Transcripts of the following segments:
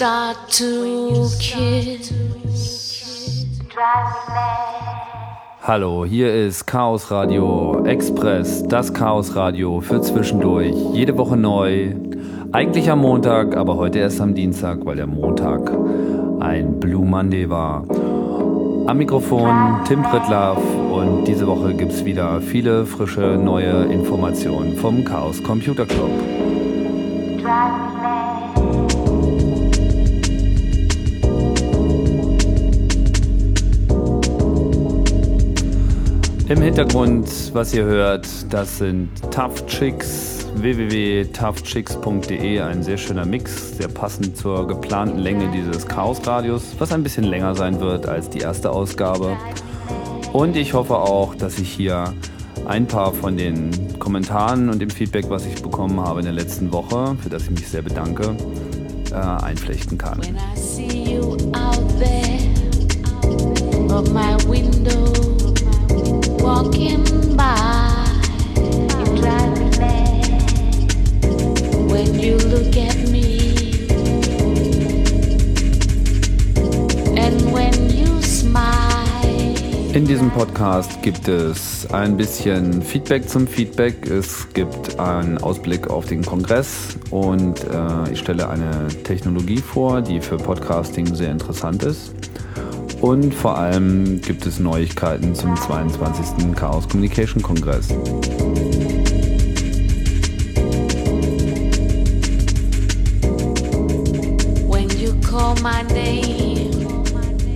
start to kiss. Hallo, hier ist Chaos Radio Express, das Chaos Radio für zwischendurch. Jede Woche neu. Eigentlich am Montag, aber heute erst am Dienstag, weil der Montag ein Blue Monday war. Am Mikrofon Tim Pritlaff und diese Woche gibt es wieder viele frische neue Informationen vom Chaos Computer Club. Im Hintergrund, was ihr hört, das sind Tough Chicks, www.toughchicks.de, ein sehr schöner Mix, sehr passend zur geplanten Länge dieses Chaos-Radios, was ein bisschen länger sein wird als die erste Ausgabe. Und ich hoffe auch, dass ich hier ein paar von den Kommentaren und dem Feedback, was ich bekommen habe in der letzten Woche, für das ich mich sehr bedanke, äh, einflechten kann. When I see you out there of my window in diesem Podcast gibt es ein bisschen Feedback zum Feedback. Es gibt einen Ausblick auf den Kongress und äh, ich stelle eine Technologie vor, die für Podcasting sehr interessant ist. Und vor allem gibt es Neuigkeiten zum 22. Chaos Communication Kongress.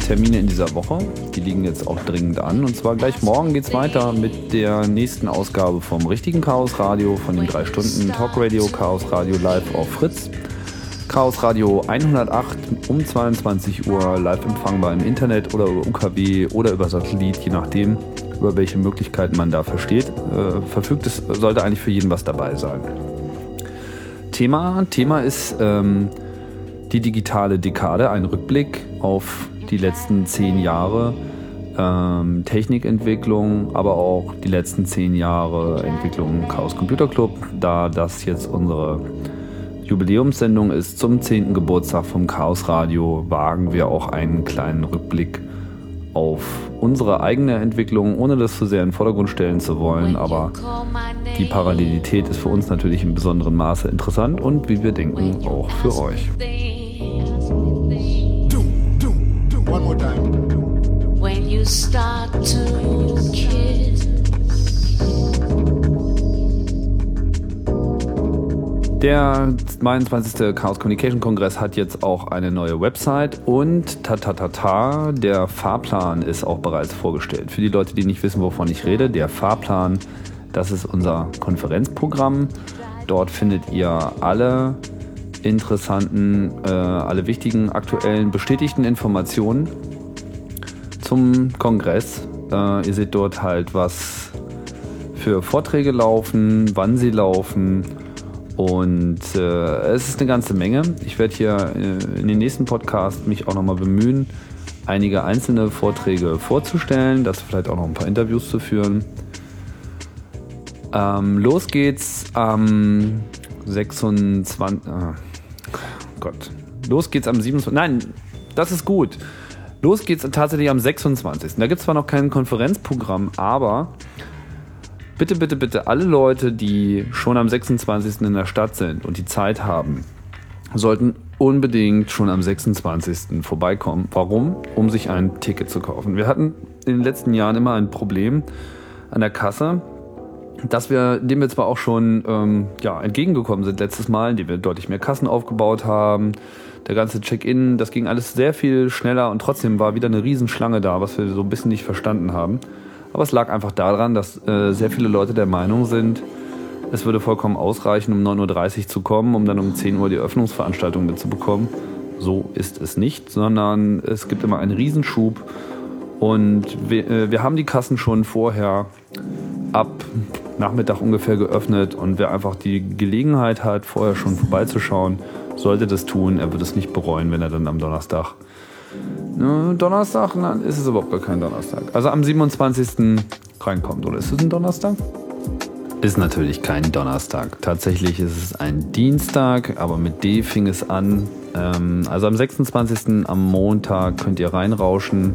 Termine in dieser Woche, die liegen jetzt auch dringend an. Und zwar gleich morgen geht es weiter mit der nächsten Ausgabe vom richtigen Chaos Radio, von den drei Stunden Talk Radio, Chaos Radio Live auf Fritz. Chaos Radio 108 um 22 Uhr live empfangbar im Internet oder über UKW oder über Satellit, je nachdem, über welche Möglichkeiten man da versteht. Äh, verfügt es sollte eigentlich für jeden was dabei sein. Thema, Thema ist ähm, die digitale Dekade, ein Rückblick auf die letzten zehn Jahre ähm, Technikentwicklung, aber auch die letzten zehn Jahre Entwicklung Chaos Computer Club, da das jetzt unsere Jubiläumssendung ist zum 10. Geburtstag vom Chaos Radio, wagen wir auch einen kleinen Rückblick auf unsere eigene Entwicklung, ohne das zu sehr in den Vordergrund stellen zu wollen. Aber die Parallelität ist für uns natürlich in besonderem Maße interessant und wie wir denken auch für euch. One more time. When you start to kiss Der 22. Chaos Communication Kongress hat jetzt auch eine neue Website und tatatata, der Fahrplan ist auch bereits vorgestellt. Für die Leute, die nicht wissen, wovon ich rede, der Fahrplan, das ist unser Konferenzprogramm. Dort findet ihr alle interessanten, äh, alle wichtigen, aktuellen, bestätigten Informationen zum Kongress. Äh, ihr seht dort halt, was für Vorträge laufen, wann sie laufen und äh, es ist eine ganze Menge. Ich werde hier äh, in den nächsten Podcast mich auch nochmal bemühen, einige einzelne Vorträge vorzustellen, dazu vielleicht auch noch ein paar Interviews zu führen. Ähm, los geht's am 26. Oh Gott. Los geht's am 27. Nein, das ist gut. Los geht's tatsächlich am 26. Da gibt es zwar noch kein Konferenzprogramm, aber bitte, bitte, bitte, alle Leute, die schon am 26. in der Stadt sind und die Zeit haben, sollten unbedingt schon am 26. vorbeikommen. Warum? Um sich ein Ticket zu kaufen. Wir hatten in den letzten Jahren immer ein Problem an der Kasse, dass wir, dem wir zwar auch schon ähm, ja, entgegengekommen sind letztes Mal, indem wir deutlich mehr Kassen aufgebaut haben, der ganze Check-in, das ging alles sehr viel schneller und trotzdem war wieder eine Riesenschlange da, was wir so ein bisschen nicht verstanden haben. Aber es lag einfach daran, dass äh, sehr viele Leute der Meinung sind, es würde vollkommen ausreichen, um 9.30 Uhr zu kommen, um dann um 10 Uhr die Öffnungsveranstaltung mitzubekommen. So ist es nicht, sondern es gibt immer einen Riesenschub und wir, äh, wir haben die Kassen schon vorher ab Nachmittag ungefähr geöffnet und wer einfach die Gelegenheit hat, vorher schon vorbeizuschauen, sollte das tun. Er wird es nicht bereuen, wenn er dann am Donnerstag Ne, Donnerstag? Nein, ist es überhaupt gar kein Donnerstag. Also am 27. reinkommt, oder ist es ein Donnerstag? Ist natürlich kein Donnerstag. Tatsächlich ist es ein Dienstag, aber mit D fing es an. Ähm, also am 26. am Montag könnt ihr reinrauschen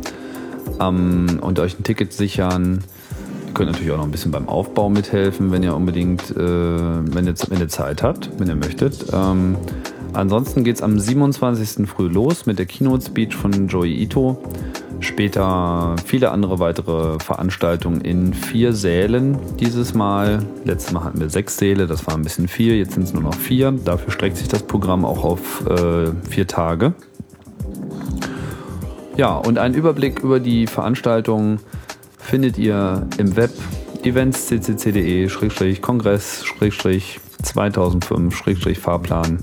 ähm, und euch ein Ticket sichern. Ihr könnt natürlich auch noch ein bisschen beim Aufbau mithelfen, wenn ihr unbedingt, äh, wenn, ihr, wenn ihr Zeit habt, wenn ihr möchtet. Ansonsten geht es am 27. früh los mit der Keynote Speech von Joey Ito. Später viele andere weitere Veranstaltungen in vier Sälen dieses Mal. Letztes Mal hatten wir sechs Säle, das war ein bisschen viel, jetzt sind es nur noch vier. Dafür streckt sich das Programm auch auf äh, vier Tage. Ja, und einen Überblick über die Veranstaltungen findet ihr im Web eventsccde-kongress-2005-fahrplan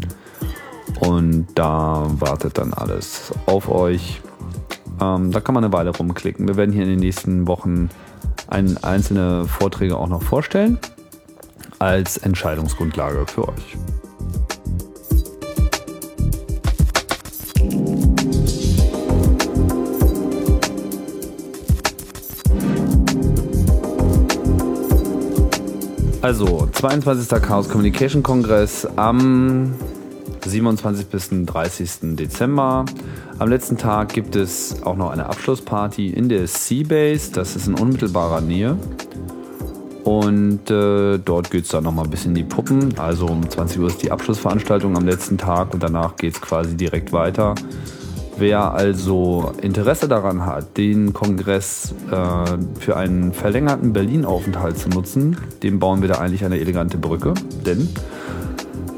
und da wartet dann alles auf euch. Ähm, da kann man eine Weile rumklicken. Wir werden hier in den nächsten Wochen ein, einzelne Vorträge auch noch vorstellen als Entscheidungsgrundlage für euch. Also, 22. Chaos Communication Kongress am 27. bis 30. Dezember. Am letzten Tag gibt es auch noch eine Abschlussparty in der Seabase. Das ist in unmittelbarer Nähe. Und äh, dort geht es dann nochmal ein bisschen in die Puppen. Also um 20 Uhr ist die Abschlussveranstaltung am letzten Tag und danach geht es quasi direkt weiter. Wer also Interesse daran hat, den Kongress äh, für einen verlängerten Berlin-Aufenthalt zu nutzen, dem bauen wir da eigentlich eine elegante Brücke. Denn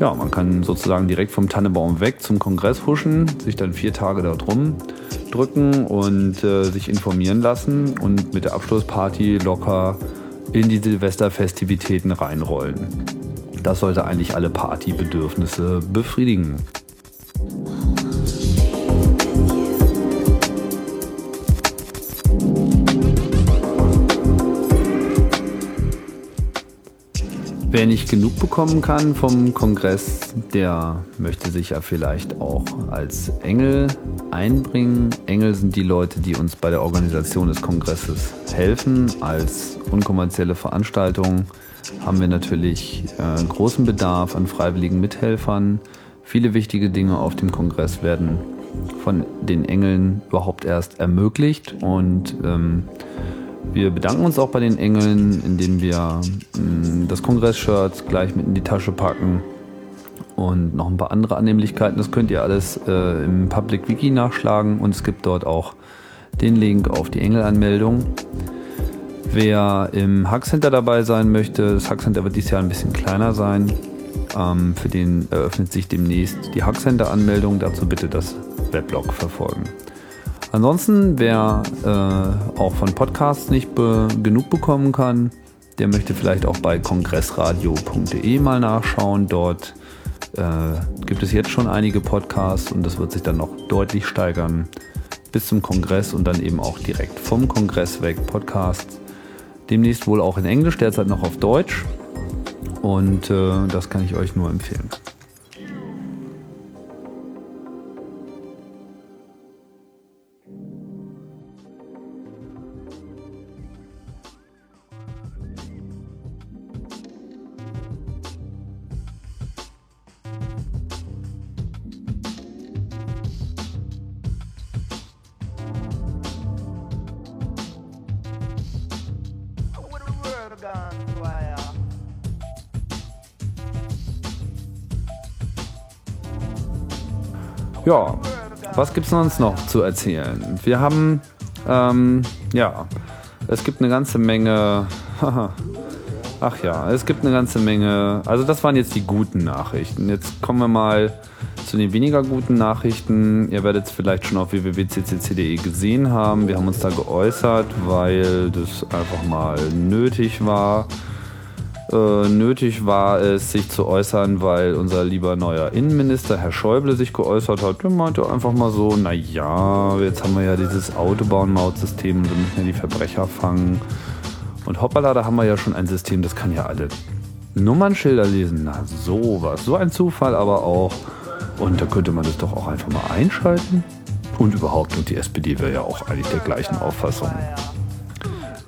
ja, man kann sozusagen direkt vom Tannebaum weg zum Kongress huschen, sich dann vier Tage dort rumdrücken und äh, sich informieren lassen und mit der Abschlussparty locker in die Silvesterfestivitäten reinrollen. Das sollte eigentlich alle Partybedürfnisse befriedigen. Wer nicht genug bekommen kann vom Kongress, der möchte sich ja vielleicht auch als Engel einbringen. Engel sind die Leute, die uns bei der Organisation des Kongresses helfen. Als unkommerzielle Veranstaltung haben wir natürlich äh, großen Bedarf an freiwilligen Mithelfern. Viele wichtige Dinge auf dem Kongress werden von den Engeln überhaupt erst ermöglicht und ähm, wir bedanken uns auch bei den Engeln, indem wir mm, das Kongress-Shirt gleich mit in die Tasche packen und noch ein paar andere Annehmlichkeiten. Das könnt ihr alles äh, im Public Wiki nachschlagen und es gibt dort auch den Link auf die Engelanmeldung. Wer im Hack Center dabei sein möchte, das Hack Center wird dieses Jahr ein bisschen kleiner sein. Ähm, für den eröffnet sich demnächst die Hack Center Anmeldung. Dazu bitte das Weblog verfolgen. Ansonsten, wer äh, auch von Podcasts nicht be genug bekommen kann, der möchte vielleicht auch bei kongressradio.de mal nachschauen. Dort äh, gibt es jetzt schon einige Podcasts und das wird sich dann noch deutlich steigern bis zum Kongress und dann eben auch direkt vom Kongress weg Podcasts. Demnächst wohl auch in Englisch, derzeit noch auf Deutsch. Und äh, das kann ich euch nur empfehlen. Was gibt es sonst noch zu erzählen? Wir haben, ähm, ja, es gibt eine ganze Menge. Ach ja, es gibt eine ganze Menge. Also das waren jetzt die guten Nachrichten. Jetzt kommen wir mal zu den weniger guten Nachrichten. Ihr werdet es vielleicht schon auf www.ccc.de gesehen haben. Wir haben uns da geäußert, weil das einfach mal nötig war äh, nötig war es, sich zu äußern, weil unser lieber neuer Innenminister, Herr Schäuble, sich geäußert hat. Der meinte einfach mal so, naja, jetzt haben wir ja dieses Autobahnmautsystem und wir müssen ja die Verbrecher fangen. Und hoppala, da haben wir ja schon ein System, das kann ja alle Nummernschilder lesen. Na, sowas. So ein Zufall aber auch. Und da könnte man das doch auch einfach mal einschalten. Und überhaupt, und die SPD wäre ja auch eigentlich der gleichen Auffassung.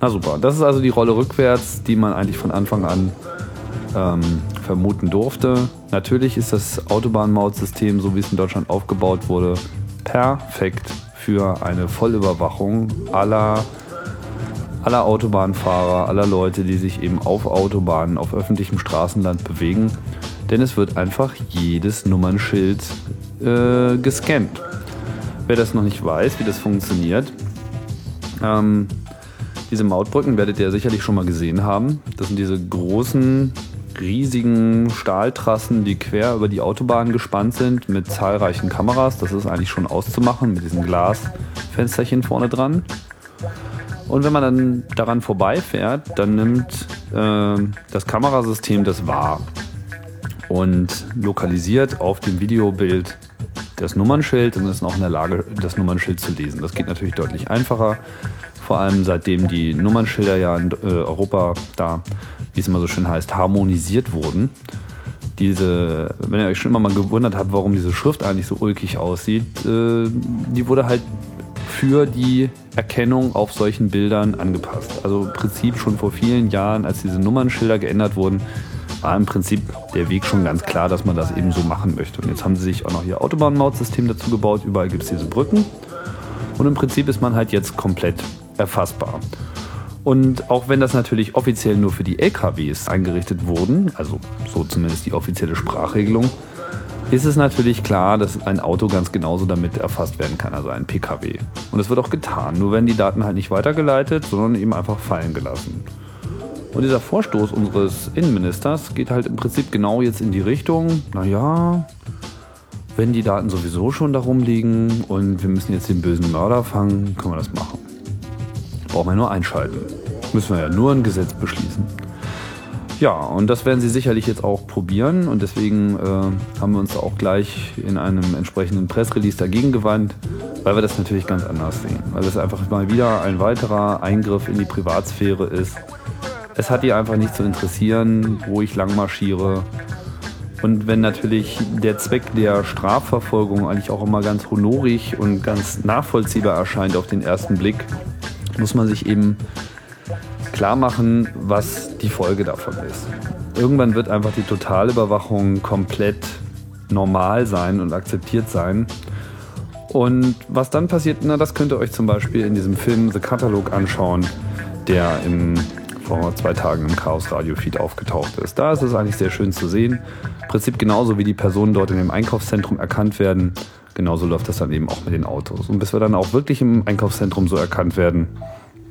Na super, das ist also die Rolle rückwärts, die man eigentlich von Anfang an ähm, vermuten durfte. Natürlich ist das Autobahnmautsystem, so wie es in Deutschland aufgebaut wurde, perfekt für eine Vollüberwachung aller, aller Autobahnfahrer, aller Leute, die sich eben auf Autobahnen, auf öffentlichem Straßenland bewegen. Denn es wird einfach jedes Nummernschild äh, gescannt. Wer das noch nicht weiß, wie das funktioniert, ähm, diese Mautbrücken werdet ihr sicherlich schon mal gesehen haben. Das sind diese großen, riesigen Stahltrassen, die quer über die Autobahn gespannt sind mit zahlreichen Kameras. Das ist eigentlich schon auszumachen mit diesen Glasfensterchen vorne dran. Und wenn man dann daran vorbeifährt, dann nimmt äh, das Kamerasystem das wahr und lokalisiert auf dem Videobild das Nummernschild und ist auch in der Lage, das Nummernschild zu lesen. Das geht natürlich deutlich einfacher vor allem seitdem die Nummernschilder ja in äh, Europa da, wie es immer so schön heißt, harmonisiert wurden. Diese, wenn ihr euch schon immer mal gewundert habt, warum diese Schrift eigentlich so ulkig aussieht, äh, die wurde halt für die Erkennung auf solchen Bildern angepasst. Also im Prinzip schon vor vielen Jahren, als diese Nummernschilder geändert wurden, war im Prinzip der Weg schon ganz klar, dass man das eben so machen möchte. Und jetzt haben sie sich auch noch ihr Autobahnmautsystem dazu gebaut. Überall gibt es diese Brücken. Und im Prinzip ist man halt jetzt komplett erfassbar. Und auch wenn das natürlich offiziell nur für die LKWs eingerichtet wurden, also so zumindest die offizielle Sprachregelung, ist es natürlich klar, dass ein Auto ganz genauso damit erfasst werden kann, also ein PKW. Und das wird auch getan, nur werden die Daten halt nicht weitergeleitet, sondern eben einfach fallen gelassen. Und dieser Vorstoß unseres Innenministers geht halt im Prinzip genau jetzt in die Richtung, naja, wenn die Daten sowieso schon darum liegen und wir müssen jetzt den bösen Mörder fangen, können wir das machen. Brauchen wir nur einschalten. Müssen wir ja nur ein Gesetz beschließen. Ja, und das werden Sie sicherlich jetzt auch probieren und deswegen äh, haben wir uns auch gleich in einem entsprechenden Pressrelease dagegen gewandt, weil wir das natürlich ganz anders sehen. Weil es einfach mal wieder ein weiterer Eingriff in die Privatsphäre ist. Es hat die einfach nicht zu interessieren, wo ich lang marschiere. Und wenn natürlich der Zweck der Strafverfolgung eigentlich auch immer ganz honorig und ganz nachvollziehbar erscheint auf den ersten Blick, muss man sich eben klar machen, was die Folge davon ist. Irgendwann wird einfach die Totalüberwachung komplett normal sein und akzeptiert sein. Und was dann passiert, na, das könnt ihr euch zum Beispiel in diesem Film The Catalog anschauen, der im, vor zwei Tagen im Chaos Radio Feed aufgetaucht ist. Da ist es eigentlich sehr schön zu sehen. Im Prinzip genauso wie die Personen dort in dem Einkaufszentrum erkannt werden, genauso läuft das dann eben auch mit den Autos. Und bis wir dann auch wirklich im Einkaufszentrum so erkannt werden,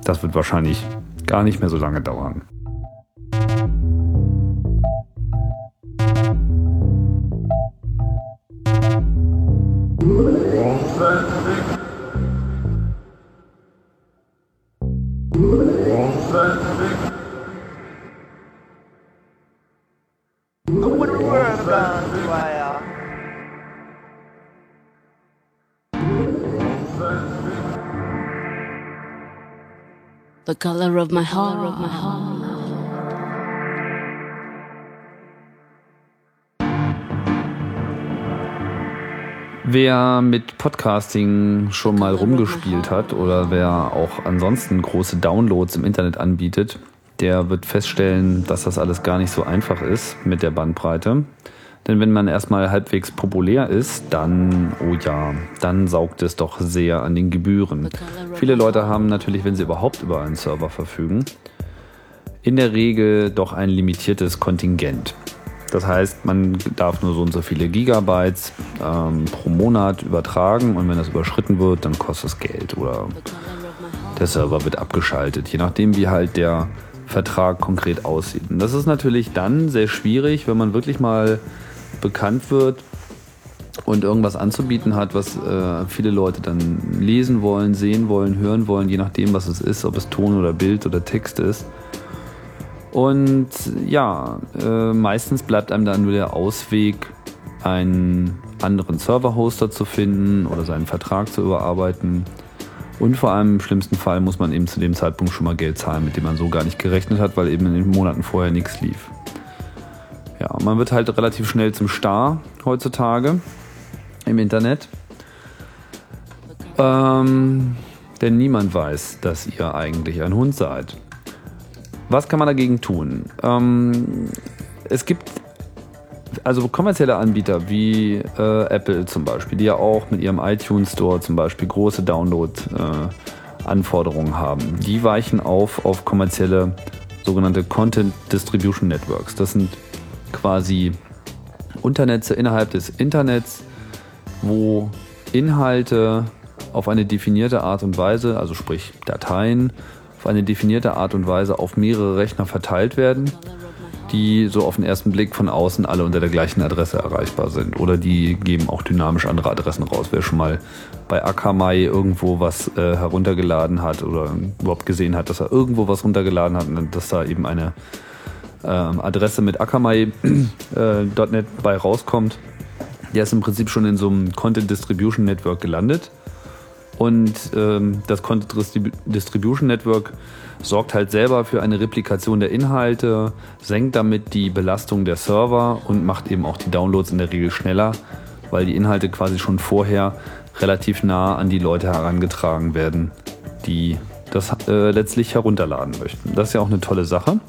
das wird wahrscheinlich gar nicht mehr so lange dauern. The color of my heart, of my heart. Wer mit Podcasting schon mal rumgespielt hat oder wer auch ansonsten große Downloads im Internet anbietet, der wird feststellen, dass das alles gar nicht so einfach ist mit der Bandbreite. Denn wenn man erstmal halbwegs populär ist, dann, oh ja, dann saugt es doch sehr an den Gebühren. Viele Leute haben natürlich, wenn sie überhaupt über einen Server verfügen, in der Regel doch ein limitiertes Kontingent. Das heißt, man darf nur so und so viele Gigabytes ähm, pro Monat übertragen und wenn das überschritten wird, dann kostet es Geld oder der Server wird abgeschaltet, je nachdem wie halt der Vertrag konkret aussieht. Und das ist natürlich dann sehr schwierig, wenn man wirklich mal bekannt wird und irgendwas anzubieten hat, was äh, viele Leute dann lesen wollen, sehen wollen, hören wollen, je nachdem, was es ist, ob es Ton oder Bild oder Text ist. Und ja, äh, meistens bleibt einem dann nur der Ausweg, einen anderen Server-Hoster zu finden oder seinen Vertrag zu überarbeiten. Und vor allem im schlimmsten Fall muss man eben zu dem Zeitpunkt schon mal Geld zahlen, mit dem man so gar nicht gerechnet hat, weil eben in den Monaten vorher nichts lief. Ja, man wird halt relativ schnell zum Star heutzutage im Internet. Ähm, denn niemand weiß, dass ihr eigentlich ein Hund seid. Was kann man dagegen tun? Ähm, es gibt also kommerzielle Anbieter wie äh, Apple zum Beispiel, die ja auch mit ihrem iTunes Store zum Beispiel große Download-Anforderungen äh, haben, die weichen auf auf kommerzielle sogenannte Content Distribution Networks. Das sind quasi Unternetze innerhalb des Internets, wo Inhalte auf eine definierte Art und Weise, also sprich Dateien, auf eine definierte Art und Weise auf mehrere Rechner verteilt werden die so auf den ersten Blick von außen alle unter der gleichen Adresse erreichbar sind. Oder die geben auch dynamisch andere Adressen raus. Wer schon mal bei Akamai irgendwo was äh, heruntergeladen hat oder überhaupt gesehen hat, dass er irgendwo was runtergeladen hat und dass da eben eine ähm, Adresse mit Akamai.net äh, bei rauskommt, der ist im Prinzip schon in so einem Content Distribution Network gelandet. Und ähm, das Content Distribution Network sorgt halt selber für eine Replikation der Inhalte, senkt damit die Belastung der Server und macht eben auch die Downloads in der Regel schneller, weil die Inhalte quasi schon vorher relativ nah an die Leute herangetragen werden, die das äh, letztlich herunterladen möchten. Das ist ja auch eine tolle Sache.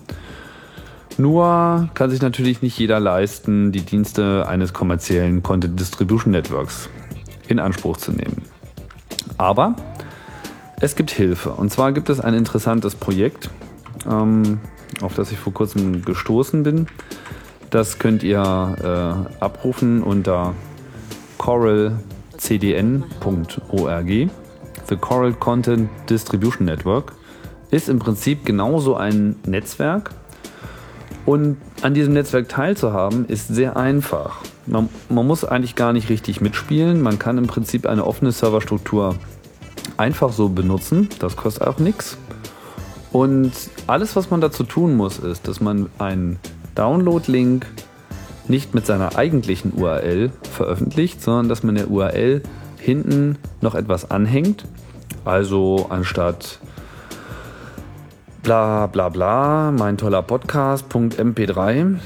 Nur kann sich natürlich nicht jeder leisten, die Dienste eines kommerziellen Content Distribution Networks in Anspruch zu nehmen. Aber es gibt Hilfe. Und zwar gibt es ein interessantes Projekt, ähm, auf das ich vor kurzem gestoßen bin. Das könnt ihr äh, abrufen unter coralcdn.org. The Coral Content Distribution Network ist im Prinzip genauso ein Netzwerk. Und an diesem Netzwerk teilzuhaben ist sehr einfach. Man, man muss eigentlich gar nicht richtig mitspielen. Man kann im Prinzip eine offene Serverstruktur einfach so benutzen. Das kostet auch nichts. Und alles, was man dazu tun muss, ist, dass man einen Download-Link nicht mit seiner eigentlichen URL veröffentlicht, sondern dass man der URL hinten noch etwas anhängt. Also anstatt bla bla bla, mein toller Podcast.mp3,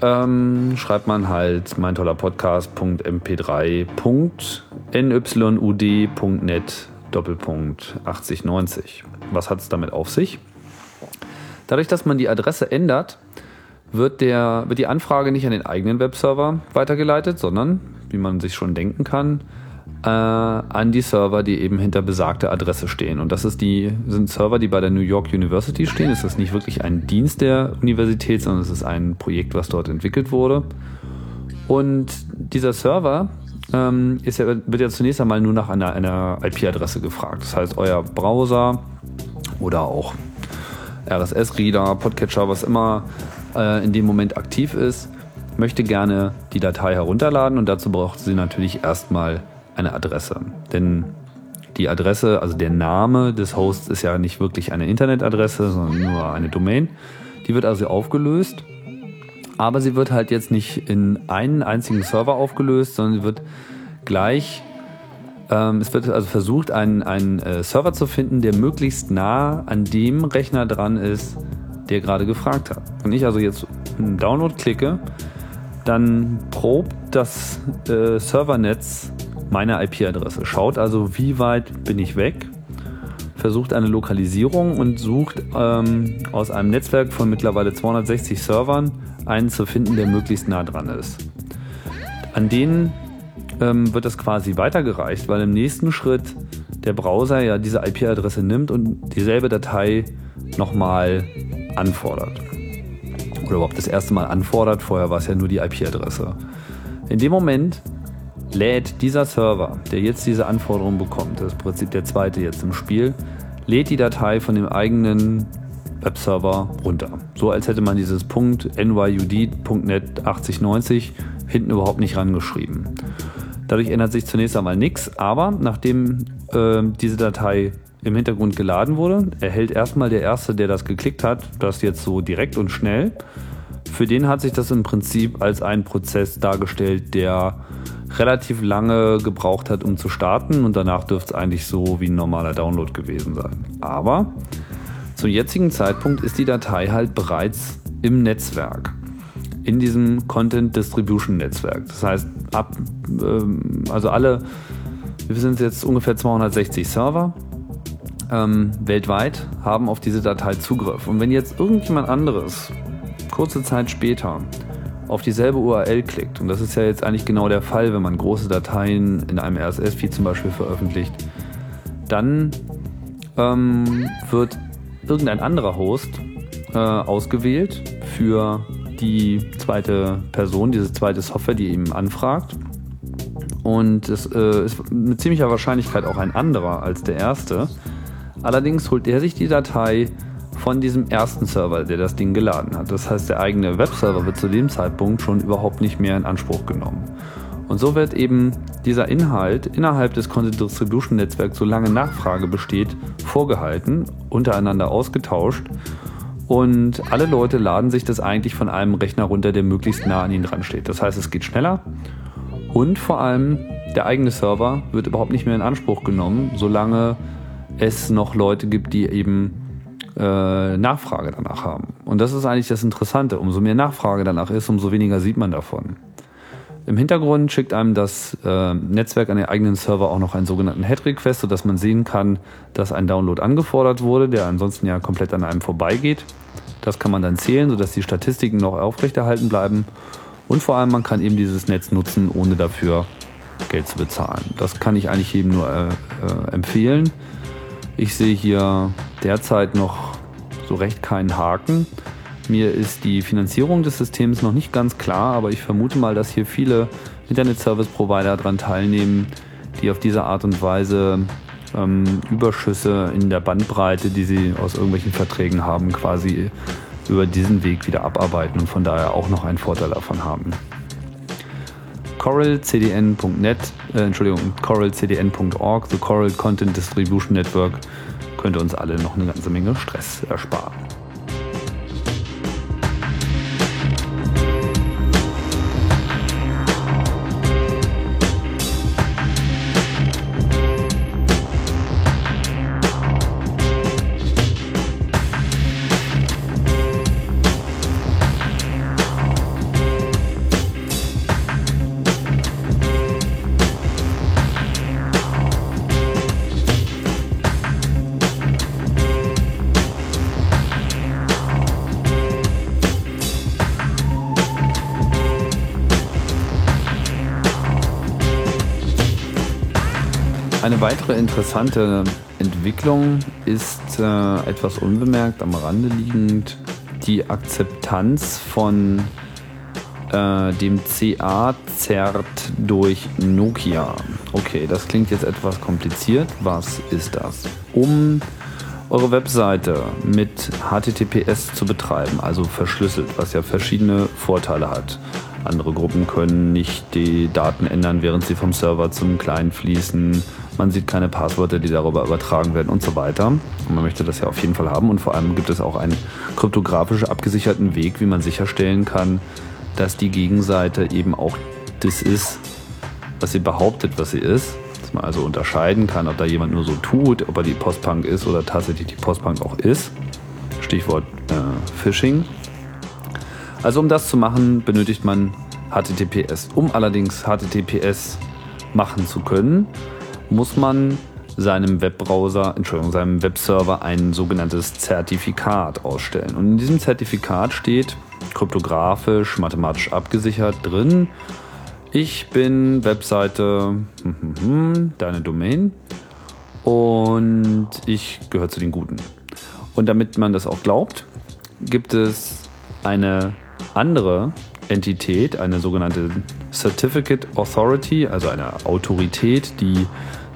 ähm, schreibt man halt mein toller Podcast.mp3.nyud.net Doppelpunkt 8090. Was hat es damit auf sich? Dadurch, dass man die Adresse ändert, wird, der, wird die Anfrage nicht an den eigenen Webserver weitergeleitet, sondern, wie man sich schon denken kann, äh, an die Server, die eben hinter besagter Adresse stehen. Und das ist die, sind Server, die bei der New York University stehen. Es ist nicht wirklich ein Dienst der Universität, sondern es ist ein Projekt, was dort entwickelt wurde. Und dieser Server ähm, ist ja, wird ja zunächst einmal nur nach einer, einer IP-Adresse gefragt. Das heißt, euer Browser oder auch RSS-Reader, Podcatcher, was immer äh, in dem Moment aktiv ist, möchte gerne die Datei herunterladen und dazu braucht sie natürlich erstmal eine Adresse. Denn die Adresse, also der Name des Hosts ist ja nicht wirklich eine Internetadresse, sondern nur eine Domain. Die wird also aufgelöst aber sie wird halt jetzt nicht in einen einzigen Server aufgelöst, sondern sie wird gleich, ähm, es wird also versucht, einen, einen äh, Server zu finden, der möglichst nah an dem Rechner dran ist, der gerade gefragt hat. Wenn ich also jetzt einen Download klicke, dann probt das äh, Servernetz meine IP-Adresse. Schaut also, wie weit bin ich weg, versucht eine Lokalisierung und sucht ähm, aus einem Netzwerk von mittlerweile 260 Servern einen zu finden, der möglichst nah dran ist. An denen ähm, wird das quasi weitergereicht, weil im nächsten Schritt der Browser ja diese IP-Adresse nimmt und dieselbe Datei nochmal anfordert. Oder überhaupt das erste Mal anfordert, vorher war es ja nur die IP-Adresse. In dem Moment lädt dieser Server, der jetzt diese Anforderung bekommt, das ist im Prinzip der zweite jetzt im Spiel, lädt die Datei von dem eigenen Webserver runter. So als hätte man dieses nyud.net 8090 hinten überhaupt nicht rangeschrieben. Dadurch ändert sich zunächst einmal nichts, aber nachdem äh, diese Datei im Hintergrund geladen wurde, erhält erstmal der Erste, der das geklickt hat, das jetzt so direkt und schnell. Für den hat sich das im Prinzip als ein Prozess dargestellt, der relativ lange gebraucht hat, um zu starten und danach dürfte es eigentlich so wie ein normaler Download gewesen sein. Aber zum jetzigen Zeitpunkt ist die Datei halt bereits im Netzwerk, in diesem Content Distribution Netzwerk. Das heißt, ab, ähm, also alle, wir sind jetzt ungefähr 260 Server ähm, weltweit haben auf diese Datei Zugriff. Und wenn jetzt irgendjemand anderes kurze Zeit später auf dieselbe URL klickt, und das ist ja jetzt eigentlich genau der Fall, wenn man große Dateien in einem RSS-Feed zum Beispiel veröffentlicht, dann ähm, wird irgendein anderer Host äh, ausgewählt für die zweite Person, diese zweite Software, die ihm anfragt. Und es äh, ist mit ziemlicher Wahrscheinlichkeit auch ein anderer als der erste. Allerdings holt er sich die Datei von diesem ersten Server, der das Ding geladen hat. Das heißt, der eigene Webserver wird zu dem Zeitpunkt schon überhaupt nicht mehr in Anspruch genommen. Und so wird eben dieser Inhalt innerhalb des Content Distribution Netzwerks, solange Nachfrage besteht, vorgehalten, untereinander ausgetauscht und alle Leute laden sich das eigentlich von einem Rechner runter, der möglichst nah an ihnen dran steht. Das heißt, es geht schneller und vor allem der eigene Server wird überhaupt nicht mehr in Anspruch genommen, solange es noch Leute gibt, die eben äh, Nachfrage danach haben. Und das ist eigentlich das Interessante. Umso mehr Nachfrage danach ist, umso weniger sieht man davon. Im Hintergrund schickt einem das äh, Netzwerk an den eigenen Server auch noch einen sogenannten Head-Request, sodass man sehen kann, dass ein Download angefordert wurde, der ansonsten ja komplett an einem vorbeigeht. Das kann man dann zählen, sodass die Statistiken noch aufrechterhalten bleiben. Und vor allem, man kann eben dieses Netz nutzen, ohne dafür Geld zu bezahlen. Das kann ich eigentlich jedem nur äh, äh, empfehlen. Ich sehe hier derzeit noch so recht keinen Haken. Mir ist die Finanzierung des Systems noch nicht ganz klar, aber ich vermute mal, dass hier viele Internet-Service-Provider daran teilnehmen, die auf diese Art und Weise ähm, Überschüsse in der Bandbreite, die sie aus irgendwelchen Verträgen haben, quasi über diesen Weg wieder abarbeiten und von daher auch noch einen Vorteil davon haben. coralcdn.net, äh, Entschuldigung, coralcdn.org, the Coral Content Distribution Network, könnte uns alle noch eine ganze Menge Stress ersparen. Weitere interessante Entwicklung ist äh, etwas unbemerkt am Rande liegend die Akzeptanz von äh, dem CA-Zert durch Nokia. Okay, das klingt jetzt etwas kompliziert. Was ist das? Um eure Webseite mit HTTPS zu betreiben, also verschlüsselt, was ja verschiedene Vorteile hat. Andere Gruppen können nicht die Daten ändern, während sie vom Server zum Client fließen man sieht keine Passwörter, die darüber übertragen werden und so weiter. Und man möchte das ja auf jeden Fall haben. Und vor allem gibt es auch einen kryptografisch abgesicherten Weg, wie man sicherstellen kann, dass die Gegenseite eben auch das ist, was sie behauptet, was sie ist. Dass man also unterscheiden kann, ob da jemand nur so tut, ob er die Postbank ist oder tatsächlich die Postbank auch ist. Stichwort äh, Phishing. Also um das zu machen, benötigt man HTTPS. Um allerdings HTTPS machen zu können, muss man seinem Webbrowser, Entschuldigung, seinem Webserver ein sogenanntes Zertifikat ausstellen. Und in diesem Zertifikat steht kryptografisch, mathematisch abgesichert drin, ich bin Webseite hm, hm, hm, deine Domain und ich gehöre zu den Guten. Und damit man das auch glaubt, gibt es eine andere Entität, eine sogenannte Certificate Authority, also eine Autorität, die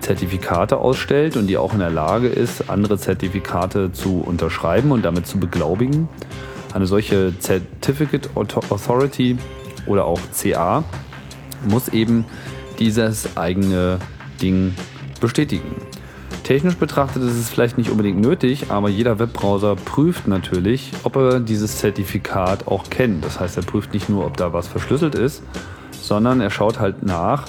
Zertifikate ausstellt und die auch in der Lage ist, andere Zertifikate zu unterschreiben und damit zu beglaubigen. Eine solche Certificate Authority oder auch CA muss eben dieses eigene Ding bestätigen. Technisch betrachtet ist es vielleicht nicht unbedingt nötig, aber jeder Webbrowser prüft natürlich, ob er dieses Zertifikat auch kennt. Das heißt, er prüft nicht nur, ob da was verschlüsselt ist, sondern er schaut halt nach,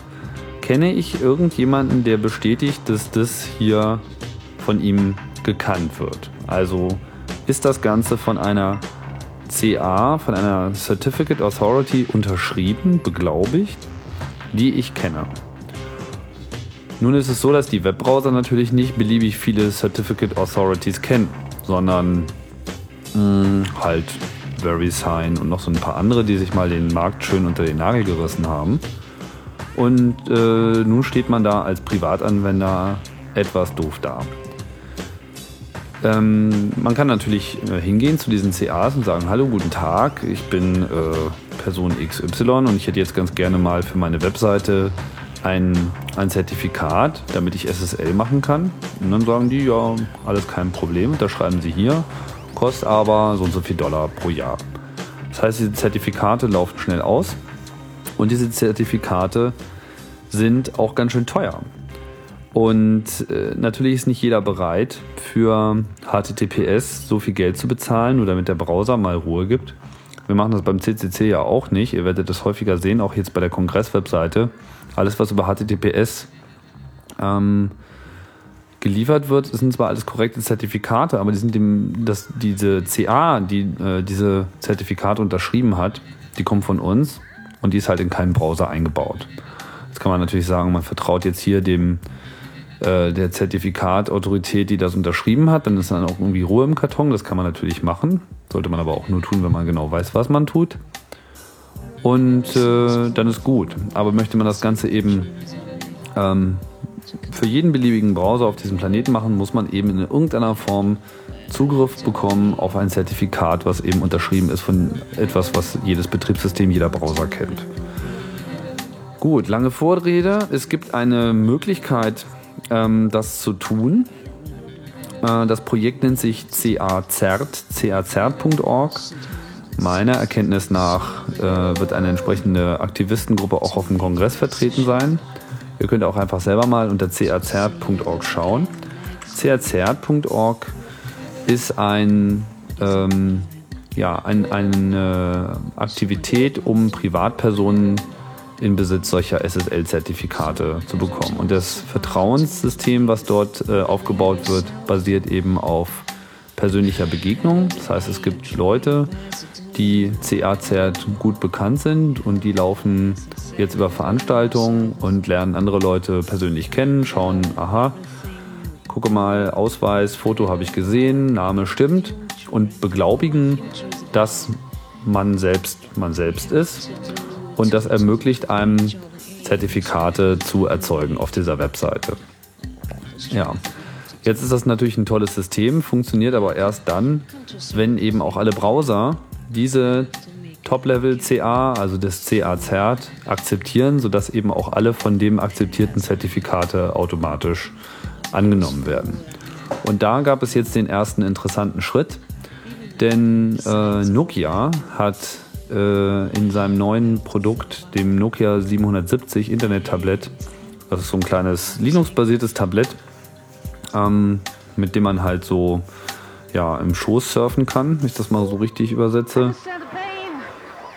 kenne ich irgendjemanden, der bestätigt, dass das hier von ihm gekannt wird. Also ist das Ganze von einer CA, von einer Certificate Authority unterschrieben, beglaubigt, die ich kenne. Nun ist es so, dass die Webbrowser natürlich nicht beliebig viele Certificate Authorities kennen, sondern mh, hm, halt VeriSign und noch so ein paar andere, die sich mal den Markt schön unter den Nagel gerissen haben. Und äh, nun steht man da als Privatanwender etwas doof da. Ähm, man kann natürlich äh, hingehen zu diesen CAs und sagen, hallo, guten Tag, ich bin äh, Person XY und ich hätte jetzt ganz gerne mal für meine Webseite ein, ein Zertifikat, damit ich SSL machen kann. Und dann sagen die, ja, alles kein Problem, da schreiben sie hier, kostet aber so und so viel Dollar pro Jahr. Das heißt, diese Zertifikate laufen schnell aus und diese Zertifikate sind auch ganz schön teuer. Und äh, natürlich ist nicht jeder bereit, für HTTPS so viel Geld zu bezahlen, nur damit der Browser mal Ruhe gibt. Wir machen das beim CCC ja auch nicht. Ihr werdet das häufiger sehen, auch jetzt bei der Kongress-Webseite. Alles, was über HTTPS ähm, geliefert wird, sind zwar alles korrekte Zertifikate, aber die sind dem, dass diese CA, die äh, diese Zertifikate unterschrieben hat, die kommt von uns und die ist halt in keinen Browser eingebaut. Jetzt kann man natürlich sagen, man vertraut jetzt hier dem äh, der Zertifikatautorität, die das unterschrieben hat, dann ist dann auch irgendwie Ruhe im Karton. Das kann man natürlich machen. Sollte man aber auch nur tun, wenn man genau weiß, was man tut. Und äh, dann ist gut. Aber möchte man das Ganze eben ähm, für jeden beliebigen Browser auf diesem Planeten machen, muss man eben in irgendeiner Form Zugriff bekommen auf ein Zertifikat, was eben unterschrieben ist von etwas, was jedes Betriebssystem, jeder Browser kennt. Gut, lange Vorrede. Es gibt eine Möglichkeit, ähm, das zu tun. Äh, das Projekt nennt sich cazert.org. Meiner Erkenntnis nach äh, wird eine entsprechende Aktivistengruppe auch auf dem Kongress vertreten sein. Ihr könnt auch einfach selber mal unter cazert.org schauen. cazert.org ist ein, ähm, ja, ein, eine Aktivität, um Privatpersonen in Besitz solcher SSL-Zertifikate zu bekommen. Und das Vertrauenssystem, was dort äh, aufgebaut wird, basiert eben auf persönlicher Begegnung. Das heißt, es gibt Leute, die CA-Zert gut bekannt sind und die laufen jetzt über Veranstaltungen und lernen andere Leute persönlich kennen, schauen, aha, gucke mal, Ausweis, Foto habe ich gesehen, Name stimmt und beglaubigen, dass man selbst man selbst ist und das ermöglicht einem Zertifikate zu erzeugen auf dieser Webseite. Ja. Jetzt ist das natürlich ein tolles System, funktioniert aber erst dann, wenn eben auch alle Browser diese Top-Level CA, also das CA-Cert, akzeptieren, sodass eben auch alle von dem akzeptierten Zertifikate automatisch angenommen werden. Und da gab es jetzt den ersten interessanten Schritt, denn äh, Nokia hat äh, in seinem neuen Produkt, dem Nokia 770 Internet-Tablet. Das ist so ein kleines Linux-basiertes Tablet, ähm, mit dem man halt so ja, im Schoß surfen kann, wenn ich das mal so richtig übersetze.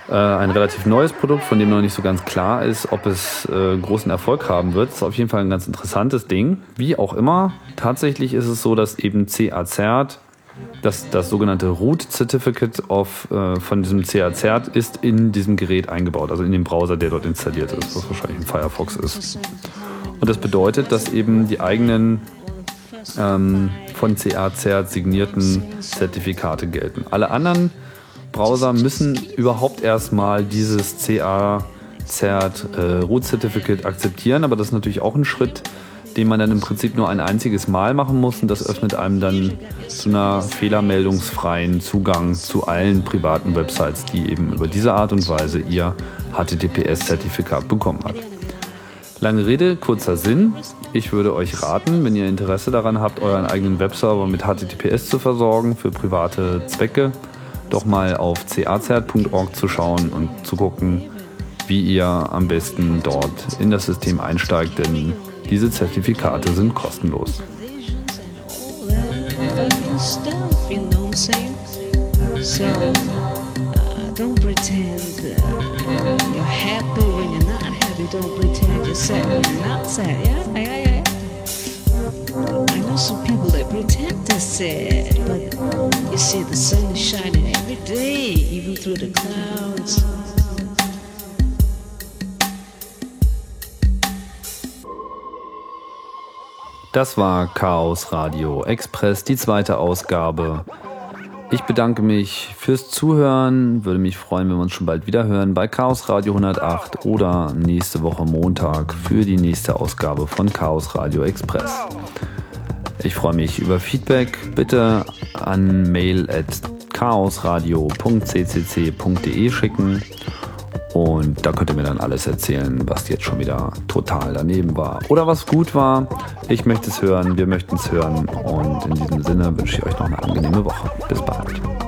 Äh, ein relativ neues Produkt, von dem noch nicht so ganz klar ist, ob es äh, großen Erfolg haben wird. Ist auf jeden Fall ein ganz interessantes Ding. Wie auch immer, tatsächlich ist es so, dass eben CA-Cert das, das sogenannte Root Certificate of, äh, von diesem CA-Cert ist in diesem Gerät eingebaut, also in dem Browser, der dort installiert ist, was wahrscheinlich ein Firefox ist. Und das bedeutet, dass eben die eigenen ähm, von CA-Cert signierten Zertifikate gelten. Alle anderen Browser müssen überhaupt erstmal dieses CA-Cert äh, Root Certificate akzeptieren, aber das ist natürlich auch ein Schritt, den man dann im Prinzip nur ein einziges Mal machen muss und das öffnet einem dann zu einer fehlermeldungsfreien Zugang zu allen privaten Websites, die eben über diese Art und Weise ihr HTTPS-Zertifikat bekommen hat. Lange Rede, kurzer Sinn. Ich würde euch raten, wenn ihr Interesse daran habt, euren eigenen Webserver mit HTTPS zu versorgen für private Zwecke, doch mal auf cazert.org zu schauen und zu gucken, wie ihr am besten dort in das System einsteigt, denn diese Zertifikate sind kostenlos. Uh, don't pretend uh, you're happy when you're not happy. Don't pretend not sad. Yeah, yeah, yeah. I know some people that pretend they're sad, but you see the sun is shining every day, even through the clouds. Das war Chaos Radio Express, die zweite Ausgabe. Ich bedanke mich fürs Zuhören. Würde mich freuen, wenn wir uns schon bald wieder hören bei Chaos Radio 108 oder nächste Woche Montag für die nächste Ausgabe von Chaos Radio Express. Ich freue mich über Feedback. Bitte an mail at chaosradio.ccc.de schicken. Und da könnt ihr mir dann alles erzählen, was jetzt schon wieder total daneben war. Oder was gut war. Ich möchte es hören, wir möchten es hören. Und in diesem Sinne wünsche ich euch noch eine angenehme Woche. Bis bald.